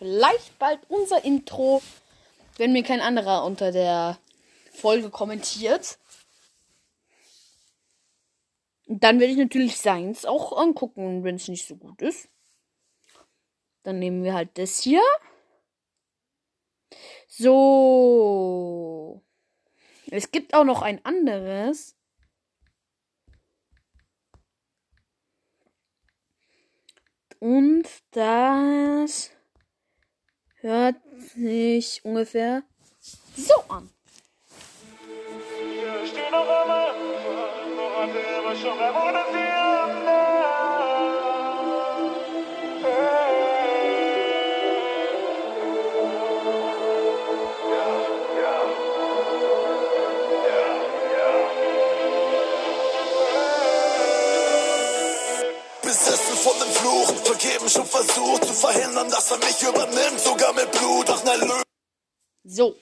vielleicht bald unser Intro, wenn mir kein anderer unter der Folge kommentiert. Dann werde ich natürlich seins auch angucken, wenn es nicht so gut ist. Dann nehmen wir halt das hier. So. Es gibt auch noch ein anderes. Und das hört sich ungefähr so an. Wir stehen noch am Anfang, woran wir immer schon Vergebens schon versucht zu verhindern, dass er mich übernimmt, sogar mit Blut. Ach nein, So.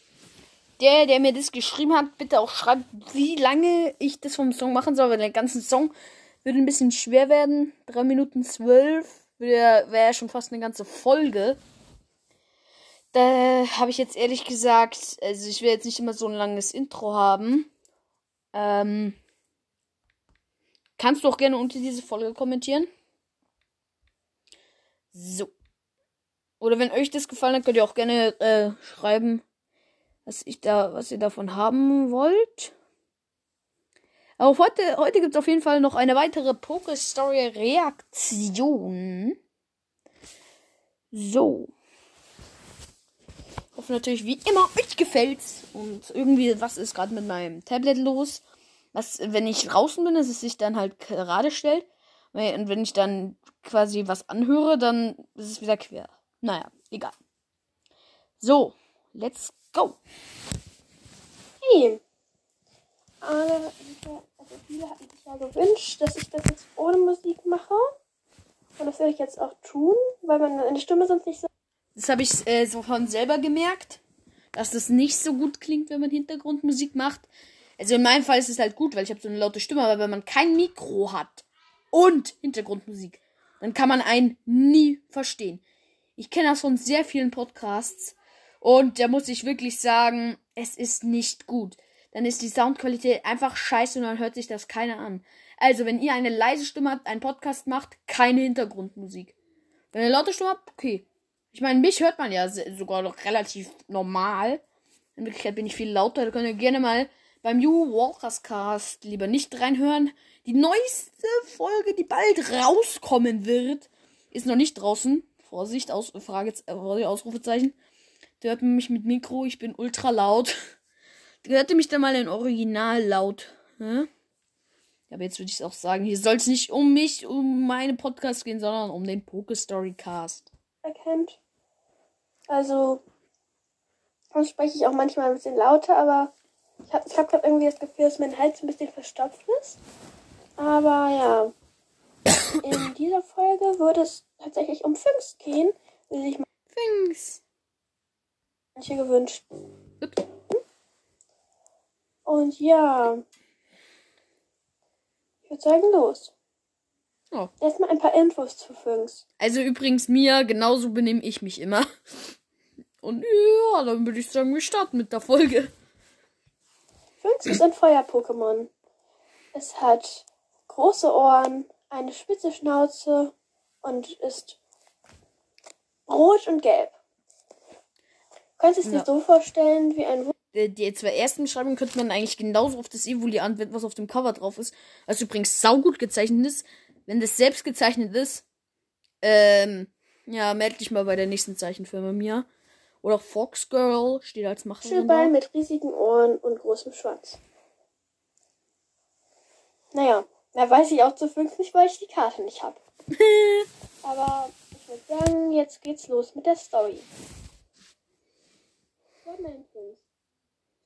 Der, der mir das geschrieben hat, bitte auch schreibt, wie lange ich das vom Song machen soll, weil der ganze Song würde ein bisschen schwer werden. 3 Minuten 12 wäre wär schon fast eine ganze Folge. Da habe ich jetzt ehrlich gesagt, also ich will jetzt nicht immer so ein langes Intro haben. Ähm, kannst du auch gerne unter diese Folge kommentieren? So. Oder wenn euch das gefallen hat, könnt ihr auch gerne äh, schreiben, was ich da, was ihr davon haben wollt. Aber heute, heute gibt es auf jeden Fall noch eine weitere Poké-Story-Reaktion. So. Ich hoffe natürlich wie immer, euch gefällt's. Und irgendwie, was ist gerade mit meinem Tablet los? Was, wenn ich draußen bin, dass es sich dann halt gerade stellt. Und wenn ich dann quasi was anhöre, dann ist es wieder quer. Naja, egal. So, let's go. Hey. also viele hatten sich ja gewünscht, dass ich das jetzt ohne Musik mache. Und das werde ich jetzt auch tun, weil meine Stimme sonst nicht so. Das habe ich äh, so von selber gemerkt, dass das nicht so gut klingt, wenn man Hintergrundmusik macht. Also in meinem Fall ist es halt gut, weil ich habe so eine laute Stimme, aber wenn man kein Mikro hat und Hintergrundmusik, dann kann man einen nie verstehen. Ich kenne das von sehr vielen Podcasts und da muss ich wirklich sagen, es ist nicht gut. Dann ist die Soundqualität einfach scheiße und dann hört sich das keiner an. Also, wenn ihr eine leise Stimme habt, einen Podcast macht, keine Hintergrundmusik. Wenn ihr eine laute Stimme habt, okay. Ich meine, mich hört man ja sogar noch relativ normal. In Wirklichkeit bin ich viel lauter. Da könnt ihr gerne mal beim You Walkers Cast lieber nicht reinhören. Die neueste Folge, die bald rauskommen wird, ist noch nicht draußen. Vorsicht, aus, Frage, äh, Ausrufezeichen. Der hört mich mit Mikro, ich bin ultra laut. Hört ihr mich da mal in Original laut? Hm? Aber jetzt würde ich es auch sagen, hier soll es nicht um mich, um meine Podcast gehen, sondern um den Pokestory Cast. Erkennt. Also, dann spreche ich auch manchmal ein bisschen lauter, aber ich habe ich hab gerade irgendwie das Gefühl, dass mein Hals ein bisschen verstopft ist. Aber ja. In dieser Folge würde es tatsächlich um Finks gehen, wie sich Finks. manche gewünscht. Und ja. Ich würde sagen, los. Oh. Erstmal ein paar Infos zu Finks. Also übrigens, Mia, genauso benehme ich mich immer. Und ja, dann würde ich sagen, wir starten mit der Folge. Finks ist ein Feuer-Pokémon. Es hat große Ohren, eine spitze Schnauze und ist rot und gelb. Könntest du es ja. dir so vorstellen wie ein die, die zwei ersten Beschreibungen könnte man eigentlich genauso auf das Evoli anwenden, was auf dem Cover drauf ist. Was übrigens saugut gezeichnet ist. Wenn das selbst gezeichnet ist, ähm, ja, melde dich mal bei der nächsten Zeichenfirma mir. Oder Fox Girl steht als Macherin. Schulball mit riesigen Ohren und großem Schwanz. Naja, da weiß ich auch zu fünf nicht, weil ich die Karte nicht habe. Aber ich würde sagen, jetzt geht's los mit der Story. Ich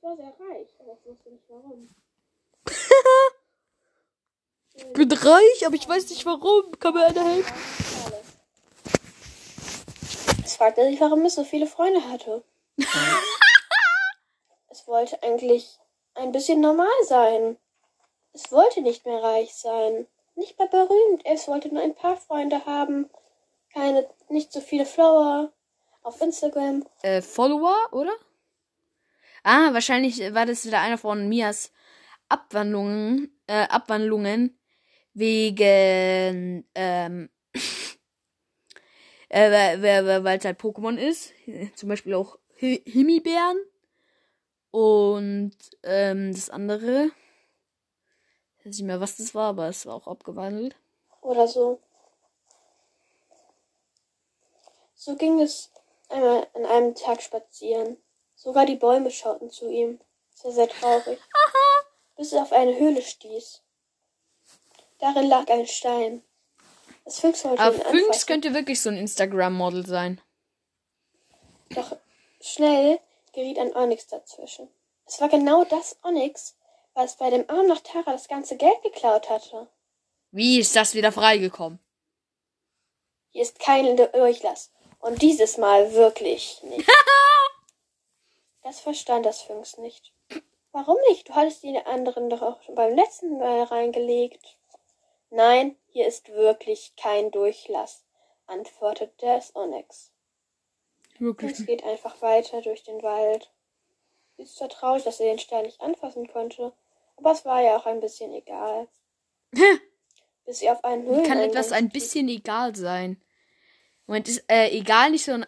war sehr reich, aber ich wusste nicht warum. ich bin reich, aber ich weiß nicht warum. Kann mir einer helfen? Es fragte sich, warum es so viele Freunde hatte. es wollte eigentlich ein bisschen normal sein. Es wollte nicht mehr reich sein, nicht mehr berühmt, es wollte nur ein paar Freunde haben, keine, nicht so viele Follower auf Instagram. Äh, Follower, oder? Ah, wahrscheinlich war das wieder einer von Mias Abwandlungen, äh, Abwandlungen wegen, ähm, äh, weil es halt Pokémon ist. Zum Beispiel auch Hi Himbeeren. Und ähm, das andere. Ich weiß nicht mehr, was das war, aber es war auch abgewandelt. Oder so. So ging es einmal an einem Tag spazieren. Sogar die Bäume schauten zu ihm. Es war sehr traurig. Bis er auf eine Höhle stieß. Darin lag ein Stein. Das Füchs wollte Aber ihn Fünx anfassen. könnte wirklich so ein Instagram-Model sein. Doch schnell geriet ein Onyx dazwischen. Es war genau das Onyx, was bei dem Arm nach Tara das ganze Geld geklaut hatte. Wie ist das wieder freigekommen? Hier ist kein Durchlass. Und dieses Mal wirklich nicht. das verstand das Füchs nicht. Warum nicht? Du hattest die anderen doch auch schon beim letzten Mal reingelegt. Nein, hier ist wirklich kein Durchlass, antwortete das Onyx. Wirklich. Es geht einfach weiter durch den Wald. Sie ist zwar traurig, dass er den Stein nicht anfassen konnte, aber es war ja auch ein bisschen egal. Bis sie auf einen Wie kann etwas ein bisschen egal sein? Moment, ist äh, egal nicht so ein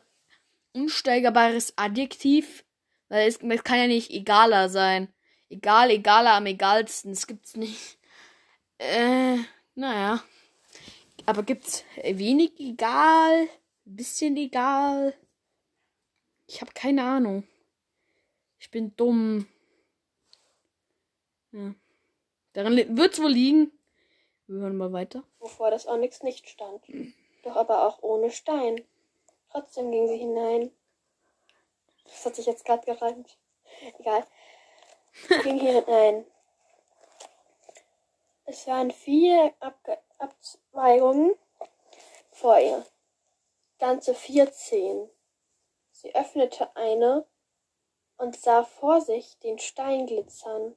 unsteigerbares Adjektiv? Weil es, es kann ja nicht egaler sein. Egal, egaler am egalsten. Das gibt's nicht. Äh, naja. Aber gibt's wenig egal? Bisschen egal? Ich habe keine Ahnung. Ich bin dumm. Ja. Daran li- wird's wohl liegen. Wir hören mal weiter. wovor das Onyx nicht stand. Doch aber auch ohne Stein. Trotzdem ging sie hinein. Das hat sich jetzt gerade gereimt. Egal. Sie ging hier hinein. Es waren vier Abge Abzweigungen vor ihr. Ganze vierzehn. Sie öffnete eine und sah vor sich den Stein glitzern.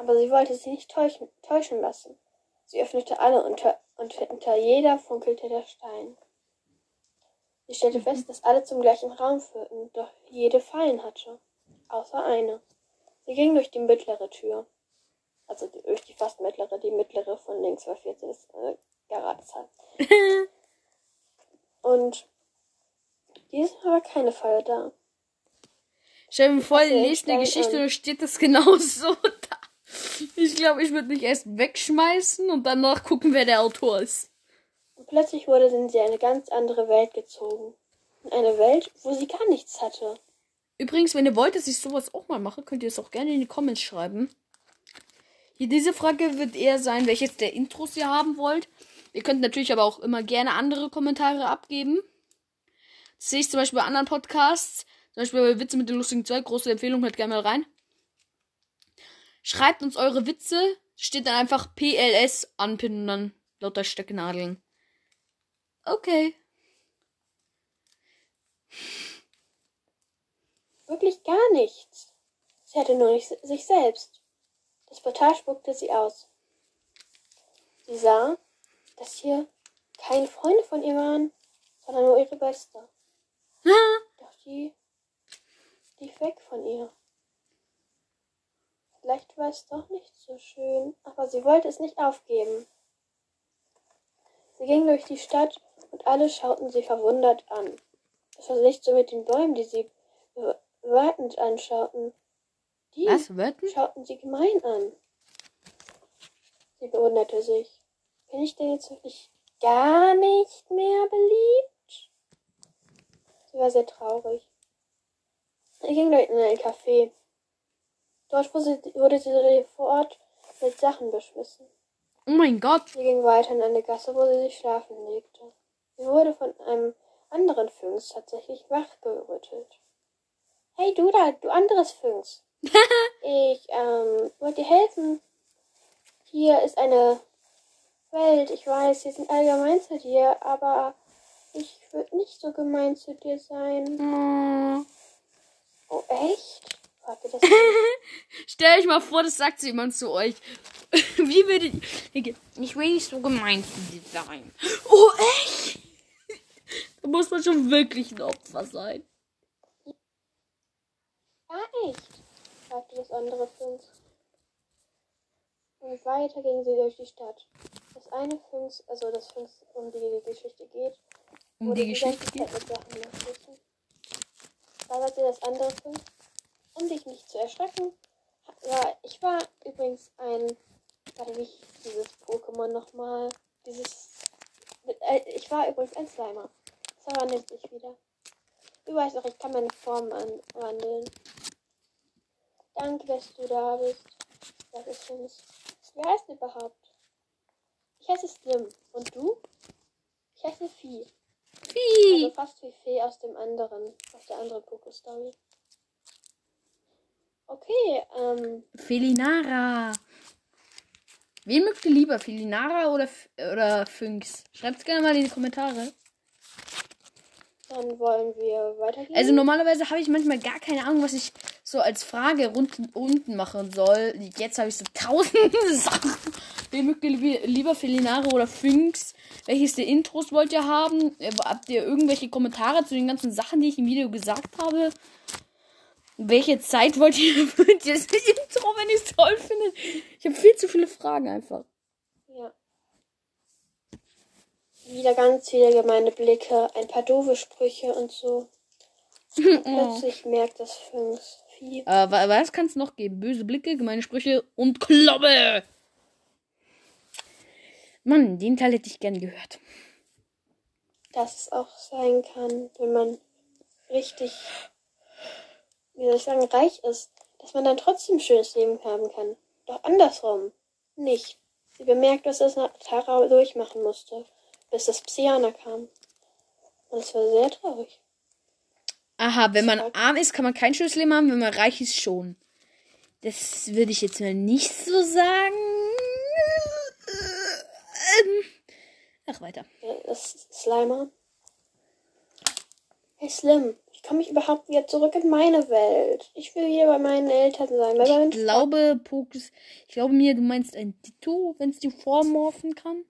Aber sie wollte sich nicht täuschen, täuschen lassen. Sie öffnete alle unter, und hinter jeder funkelte der Stein. Sie stellte fest, dass alle zum gleichen Raum führten, doch jede Fallen hatte. Außer eine. Sie ging durch die mittlere Tür. Also die, durch die fast mittlere. Die mittlere von links war 14 ist äh, Garadezahl. Und diesmal war keine Falle da. Stell mir vor, ihr lest eine Geschichte und steht das genau so da. Ich glaube, ich würde mich erst wegschmeißen und danach gucken, wer der Autor ist. Und plötzlich wurde sie in eine ganz andere Welt gezogen. In eine Welt, wo sie gar nichts hatte. Übrigens, wenn ihr wollt, dass ich sowas auch mal mache, könnt ihr es auch gerne in die Comments schreiben. Hier, diese Frage wird eher sein, welches der Intros ihr haben wollt. Ihr könnt natürlich aber auch immer gerne andere Kommentare abgeben. Das sehe ich zum Beispiel bei anderen Podcasts. Zum Beispiel bei Witze mit den lustigen zwei. Große Empfehlung, hört gerne mal rein. Schreibt uns eure Witze. Steht dann einfach PLS anpinnen und dann lauter Stecknadeln. Okay. Wirklich gar nichts. Sie hatte nur nicht sich selbst. Das Portal spuckte sie aus. Sie sah, dass hier keine Freunde von ihr waren, sondern nur ihre Beste. Doch die lief weg von ihr. Vielleicht war es doch nicht so schön, aber sie wollte es nicht aufgeben. Sie ging durch die Stadt und alle schauten sie verwundert an. Das war nicht so mit den Bäumen, die sie wartend anschauten. Die Was? Schauten sie gemein an. Sie bewunderte sich. Bin ich denn jetzt wirklich gar nicht mehr beliebt? Sie war sehr traurig. Sie ging in ein Café. Dort wurde sie, sofort mit Sachen beschmissen. Oh mein Gott. Sie ging weiter in eine Gasse, wo sie sich schlafen legte. Sie wurde von einem anderen Phönx tatsächlich wachgerüttelt. Hey du da, du anderes Phönx. ich ähm, wollte dir helfen. Hier ist eine Welt. Ich weiß, sie sind allgemein zu dir, aber ich würde nicht so gemein zu dir sein. Oh. Oh, echt? Fragte das Stell euch mal vor, das sagt jemand zu euch. Wie würdet ihr. Ich will nicht so gemein zu dir sein. Oh, echt? Da muss man schon wirklich ein Opfer sein. Ah, echt? fragte das andere Füns. Und weiter gingen sie durch die Stadt. Das eine Füns, also das Füns, um die die Geschichte geht, Um die Geschichte geht. Zeit mit Sachen nachrichten. Da sagte das andere Füns, um dich nicht zu erschrecken, ja, ich war übrigens ein, warte, wie dieses Pokémon nochmal? Dieses, äh, ich war übrigens ein Slimer. Das verwandelt sich wieder. Du weißt auch, ich kann meine Form anwandeln. Danke, dass du da bist. Das ist schönes. Wie heißt du überhaupt? Ich heiße Slim. Und du? Ich heiße Vieh. Also Wie? fast wie Fee aus dem anderen, aus der anderen Poké-Story. Okay, ähm, Felinara. Wen mögt ihr lieber? Felinara oder, F- oder Fynx? Schreibt's gerne mal in die Kommentare. dann wollen wir weitergehen. Also normalerweise habe ich manchmal gar keine Ahnung, was ich so als Frage unten, unten machen soll. Jetzt habe ich so tausend Sachen. Wen mögt ihr lieber, Felinare oder Fynx? Welches der Intros wollt ihr haben? Äh, Habt ihr irgendwelche Kommentare zu den ganzen Sachen, die ich im Video gesagt habe? Welche Zeit wollt ihr für das Intro, wenn ihr es toll findet? Ich habe viel zu viele Fragen einfach. Ja. Wieder ganz viele gemeine Blicke, ein paar doofe Sprüche und so. Plötzlich merkt das Fünf. Äh, wa- was kann es noch geben? Böse Blicke, gemeine Sprüche und Kloppe. Mann, den Teil hätte ich gern gehört. dass es auch sein kann, wenn man richtig, wie soll ich sagen, reich ist, dass man dann trotzdem ein schönes Leben haben kann. Doch andersrum nicht. Sie bemerkt, dass es Tara durchmachen musste, bis das Psyana kam. Und es war sehr traurig. Aha, wenn man arm ist, kann man kein schönes Leben haben, wenn man reich ist, schon. Das würde ich jetzt mal nicht so sagen. Ähm, Ach, weiter. Ja, Das ist Slimer. Hey Slim, ich komme mich überhaupt wieder zurück in meine Welt. Ich will hier bei meinen Eltern sein. Bei Ich glaube, Pokes, ich glaube mir, du meinst ein Ditto, wenn es die vormorphen kann.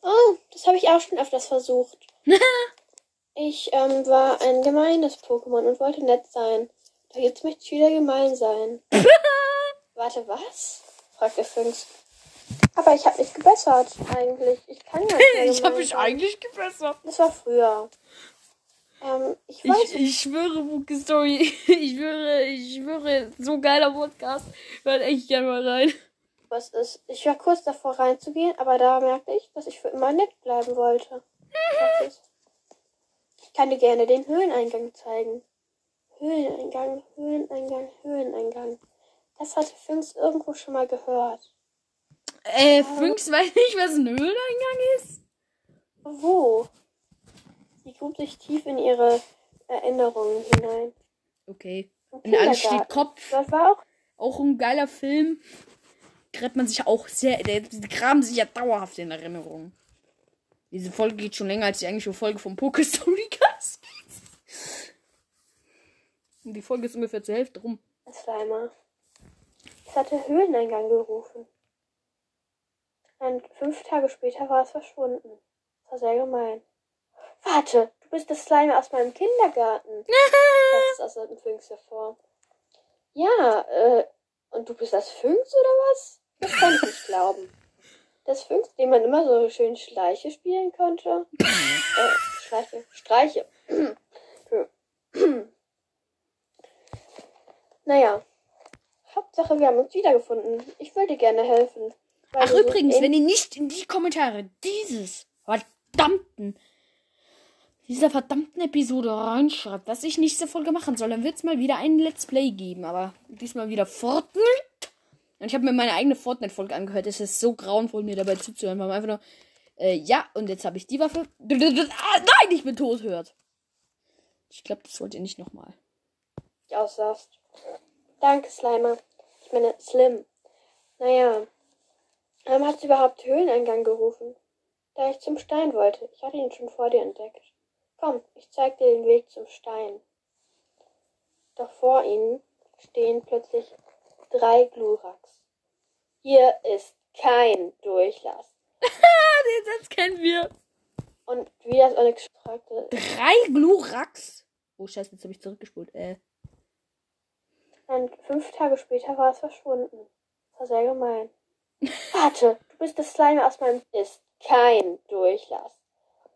Oh, das habe ich auch schon öfters versucht. ich ähm, war ein gemeines Pokémon und wollte nett sein. Doch jetzt möchte ich wieder gemein sein. Warte, was? fragte Fünx. Aber ich habe mich gebessert, eigentlich. Ich kann ja Ich habe mich eigentlich gebessert. Das war früher. Ähm, ich Ich, ich schwöre, Poke Story. Ich schwöre, ich schwöre, so geiler Podcast. Hört echt gerne mal rein. was ist. Ich war kurz davor reinzugehen, aber da merkte ich, dass ich für immer nett bleiben wollte. Ich kann dir gerne den Höhleneingang zeigen. Höhleneingang, Höhleneingang, Höhleneingang. Das hatte Fünx irgendwo schon mal gehört. Äh, Fünx weiß nicht, was ein Höhleneingang ist. Wo? Sie grub sich tief in ihre Erinnerungen hinein. Okay. In alles steht. Kopf. Dort war auch Auch ein geiler Film. Gräbt man sich auch sehr. Die graben sich ja dauerhaft in Erinnerungen. Diese Folge geht schon länger als die eigentliche Folge vom Poke Story Cast. Und die Folge ist ungefähr zur Hälfte rum. ein Slimer. Es hatte Höhleneingang gerufen. Und fünf Tage später war es verschwunden. Das war sehr gemein. Warte, du bist das Slime aus meinem Kindergarten. das ist aus dem Fünx hervor. Ja, äh, und du bist das Fünx oder was? Das kann ich nicht glauben. Das Fünx, dem man immer so schön Schleiche spielen konnte. äh, Schleiche, Streiche. naja. Hauptsache, wir haben uns wiedergefunden. Ich würde dir gerne helfen. Ach, übrigens, wenn ihr nicht in die Kommentare dieses verdammten, dieser verdammten Episode reinschreibt, was ich nächste Folge machen soll, dann wird es mal wieder ein Let's Play geben. Aber diesmal wieder Fortnite. Und ich habe mir meine eigene Fortnite-Folge angehört. Es ist so grauenvoll, mir dabei zuzuhören, weil man einfach nur, äh, ja, und jetzt habe ich die Waffe. Ah, nein, ich bin tot, hört. Ich glaube, das wollt ihr nicht nochmal. aussahst. Danke, Slimer. Ich meine, Slim. Naja. Warum hat sie überhaupt Höhleneingang gerufen? Da ich zum Stein wollte. Ich hatte ihn schon vor dir entdeckt. Komm, ich zeig dir den Weg zum Stein. Doch vor ihnen stehen plötzlich drei Gluraks. Hier ist kein Durchlass. Den Satz kennen wir. Und wie das Onyx fragte, Drei Glurax. Oh, scheiße, jetzt habe ich zurückgespult. Äh. und fünf Tage später war es verschwunden. Das war sehr gemein. Warte, du bist das Slime aus meinem ist kein Durchlass.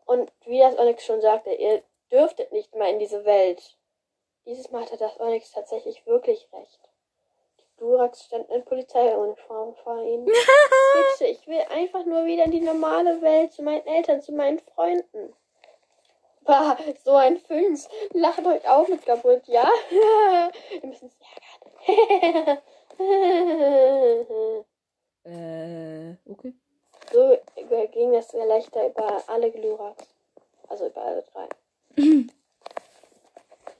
Und wie das Onyx schon sagte, ihr dürftet nicht mal in diese Welt. Dieses Mal hatte das Onyx tatsächlich wirklich recht. Die Durax stand in Polizeiuniform vor ihnen. Bitte, ich will einfach nur wieder in die normale Welt, zu meinen Eltern, zu meinen Freunden. Bah, so ein Füns. Lacht euch auf mit kaputt, ja? Wir müssen es ärgern. Äh, okay. so ging das Gelächter über alle Gluraks. Also über alle drei.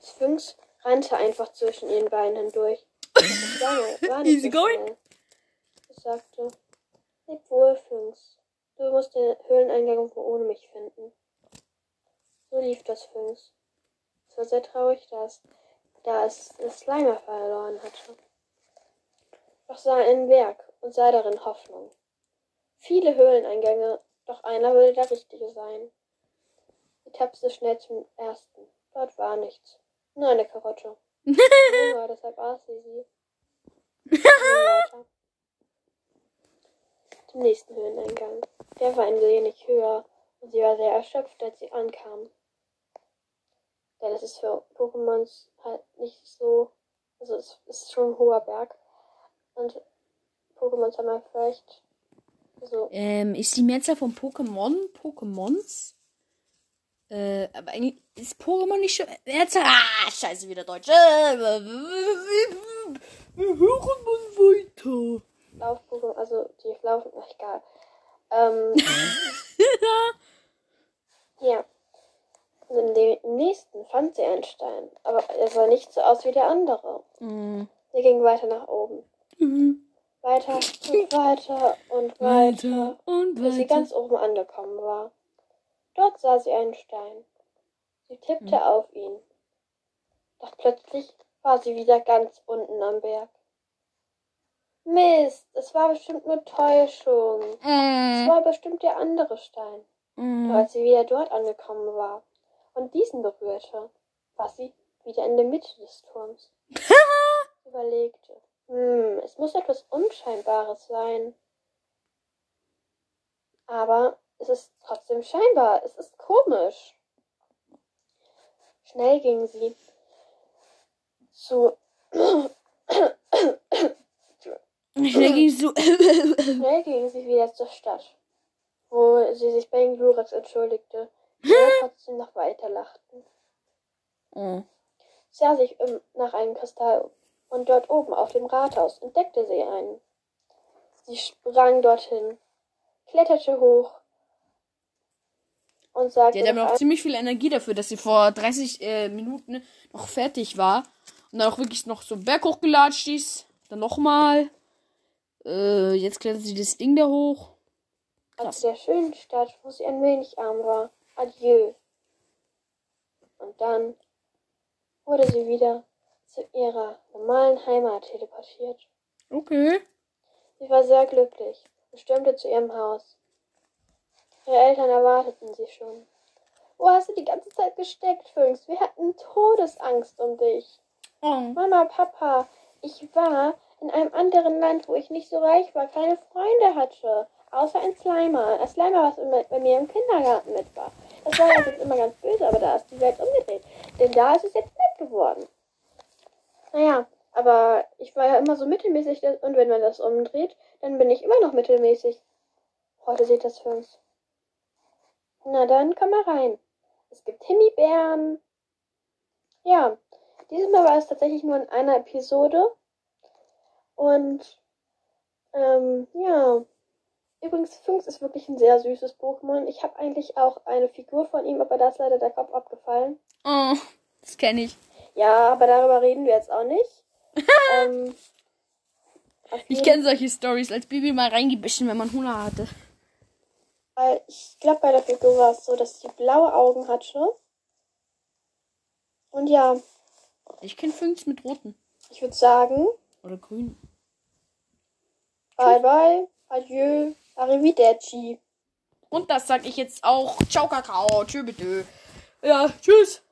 Sphinx rannte einfach zwischen ihren Beinen hindurch. Das war, nicht- Easy so going. schnell. Ich sagte, leb wohl, Sphinx. Du musst den Höhleneingang wohl ohne mich finden. So lief das Sphinx. Es war sehr traurig, dass, da es das Slimer verloren hatte. Doch sah er einen Berg und sah darin Hoffnung. Viele Höhleneingänge, doch einer würde der richtige sein. Sie tapste schnell zum ersten. Dort war nichts. Nur eine Karotte. Hunger, deshalb aß sie sie. Zum nächsten Höhleneingang. Der war ein wenig höher und sie war sehr erschöpft, als sie ankam. Denn es ist für Pokémons halt nicht so. Also es ist schon ein hoher Berg. Und Pokémons haben halt vielleicht so Ähm, ist die Mehrzahl von Pokémon Pokémons? Äh, aber eigentlich ist Pokémon nicht schon. Mehrzahl. Ah, scheiße, wieder Deutsch. Äh, Wir hören mal weiter. Lauf-Pokémon, also die laufen, ach egal. Ähm, ja. Und in dem im nächsten fand sie einen Stein, aber er sah nicht so aus wie der andere. Mm. Sie ging weiter nach oben. Weiter und weiter und weiter, Weiter und bis sie weiter. ganz oben angekommen war. Dort sah sie einen Stein. Sie tippte auf ihn. Doch plötzlich war sie wieder ganz unten am Berg. Mist, es war bestimmt nur Täuschung. Es Mm. war bestimmt der andere Stein. Doch Mm. als sie wieder dort angekommen war und diesen berührte, war sie wieder in der Mitte des Turms. Überlegte, hm, es muss etwas Unscheinbares sein. Aber es ist trotzdem scheinbar. Es ist komisch. Schnell ging sie zu Schnell ging es so. Schnell ging sie wieder zur Stadt, wo sie sich bei den Glurax entschuldigte, die aber trotzdem noch weiter lachten. oh. Sie sah sich um nach einem Kristall um und dort oben auf dem Rathaus entdeckte sie einen. Sie sprang dorthin, kletterte hoch und sagte, Die hat aber noch noch ziemlich viel Energie dafür, dass sie vor 30 äh, Minuten noch fertig war. Und dann auch wirklich noch so einen Berg hochgelatscht ist. Dann nochmal. Äh, jetzt klettert sie das Ding da hoch. aus der schönen Stadt, wo sie ein wenig arm war. Adieu. Und dann wurde sie wieder zu ihrer normalen Heimat teleportiert. Okay. Sie war sehr glücklich und stürmte zu ihrem Haus. Ihre Eltern erwarteten sie schon. Wo hast du die ganze Zeit gesteckt, Fünx? Wir hatten Todesangst um dich. Oh. Mama, Papa, ich war in einem anderen Land, wo ich nicht so reich war, keine Freunde hatte. Außer ein Slimer. Ein Slimer, was immer bei mir im Kindergarten mit war. Das war jetzt immer ganz böse, aber da ist die Welt umgedreht. Denn da ist es jetzt nett geworden. Naja, aber ich war ja immer so mittelmäßig und wenn man das umdreht, dann bin ich immer noch mittelmäßig. Heute sieht das für uns. Na dann, komm mal rein. Es gibt Himbeeren. Ja, dieses Mal war es tatsächlich nur in einer Episode. Und ähm, ja. Übrigens, Funks ist wirklich ein sehr süßes Pokémon. Ich habe eigentlich auch eine Figur von ihm, aber da ist leider der Kopf abgefallen. Oh. Das kenne ich. Ja, aber darüber reden wir jetzt auch nicht. ähm, Ich kenne solche Stories, als Baby mal reingebissen, wenn man Hunger hatte. Fall, ich glaube, bei der Figur war es so, dass sie blaue Augen hatte. Und ja, Ich kenne Fünks mit roten. ich würde sagen, Oder grün. bye bye, adieu, arrivederci. Und das sag ich jetzt auch. Ciao, Kakao. Tschö, bitte. Ja, tschüss.